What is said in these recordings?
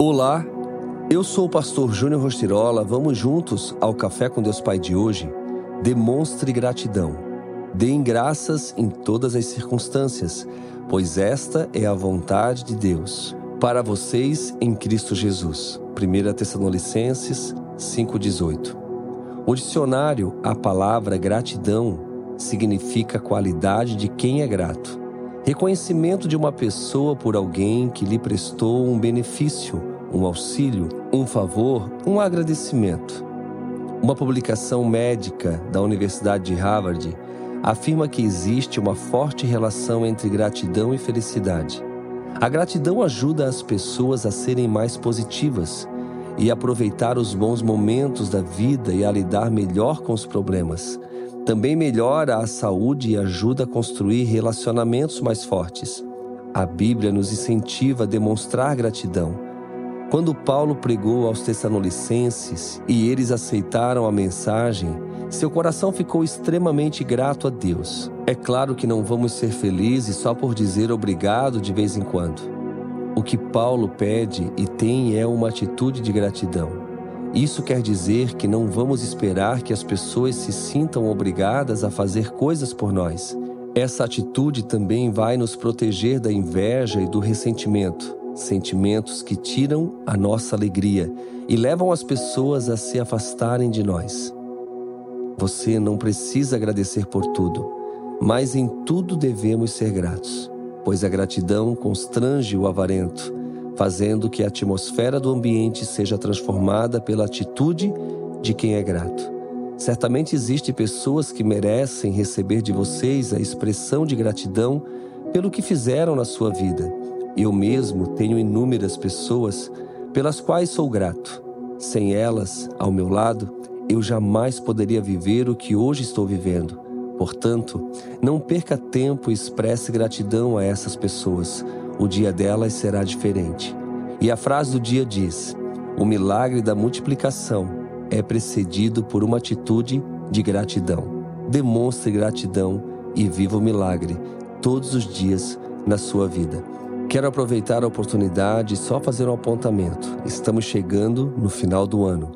Olá, eu sou o pastor Júnior Rostirola. Vamos juntos ao Café com Deus Pai de hoje? Demonstre gratidão. Deem graças em todas as circunstâncias, pois esta é a vontade de Deus para vocês em Cristo Jesus. 1 Tessalonicenses 5,18. O dicionário, a palavra gratidão significa qualidade de quem é grato. Reconhecimento de uma pessoa por alguém que lhe prestou um benefício, um auxílio, um favor, um agradecimento. Uma publicação médica da Universidade de Harvard afirma que existe uma forte relação entre gratidão e felicidade. A gratidão ajuda as pessoas a serem mais positivas e aproveitar os bons momentos da vida e a lidar melhor com os problemas. Também melhora a saúde e ajuda a construir relacionamentos mais fortes. A Bíblia nos incentiva a demonstrar gratidão. Quando Paulo pregou aos Tessalonicenses e eles aceitaram a mensagem, seu coração ficou extremamente grato a Deus. É claro que não vamos ser felizes só por dizer obrigado de vez em quando. O que Paulo pede e tem é uma atitude de gratidão. Isso quer dizer que não vamos esperar que as pessoas se sintam obrigadas a fazer coisas por nós. Essa atitude também vai nos proteger da inveja e do ressentimento, sentimentos que tiram a nossa alegria e levam as pessoas a se afastarem de nós. Você não precisa agradecer por tudo, mas em tudo devemos ser gratos, pois a gratidão constrange o avarento fazendo que a atmosfera do ambiente seja transformada pela atitude de quem é grato. Certamente existem pessoas que merecem receber de vocês a expressão de gratidão pelo que fizeram na sua vida. Eu mesmo tenho inúmeras pessoas pelas quais sou grato. Sem elas, ao meu lado, eu jamais poderia viver o que hoje estou vivendo. Portanto, não perca tempo e expresse gratidão a essas pessoas o dia delas será diferente. E a frase do dia diz: o milagre da multiplicação é precedido por uma atitude de gratidão. Demonstre gratidão e viva o milagre todos os dias na sua vida. Quero aproveitar a oportunidade e só fazer um apontamento. Estamos chegando no final do ano.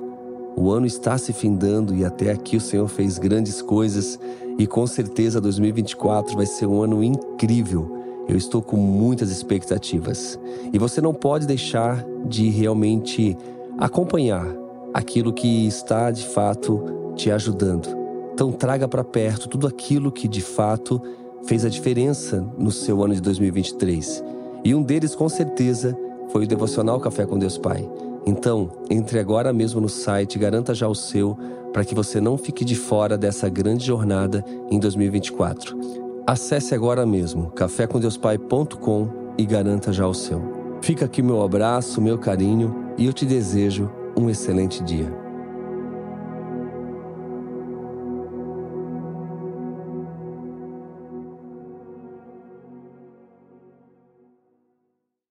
O ano está se findando e até aqui o Senhor fez grandes coisas e com certeza 2024 vai ser um ano incrível eu estou com muitas expectativas e você não pode deixar de realmente acompanhar aquilo que está de fato te ajudando. Então traga para perto tudo aquilo que de fato fez a diferença no seu ano de 2023. E um deles com certeza foi o devocional Café com Deus Pai. Então, entre agora mesmo no site, garanta já o seu para que você não fique de fora dessa grande jornada em 2024. Acesse agora mesmo cafécomdeuspai.com e garanta já o seu. Fica aqui meu abraço, meu carinho e eu te desejo um excelente dia.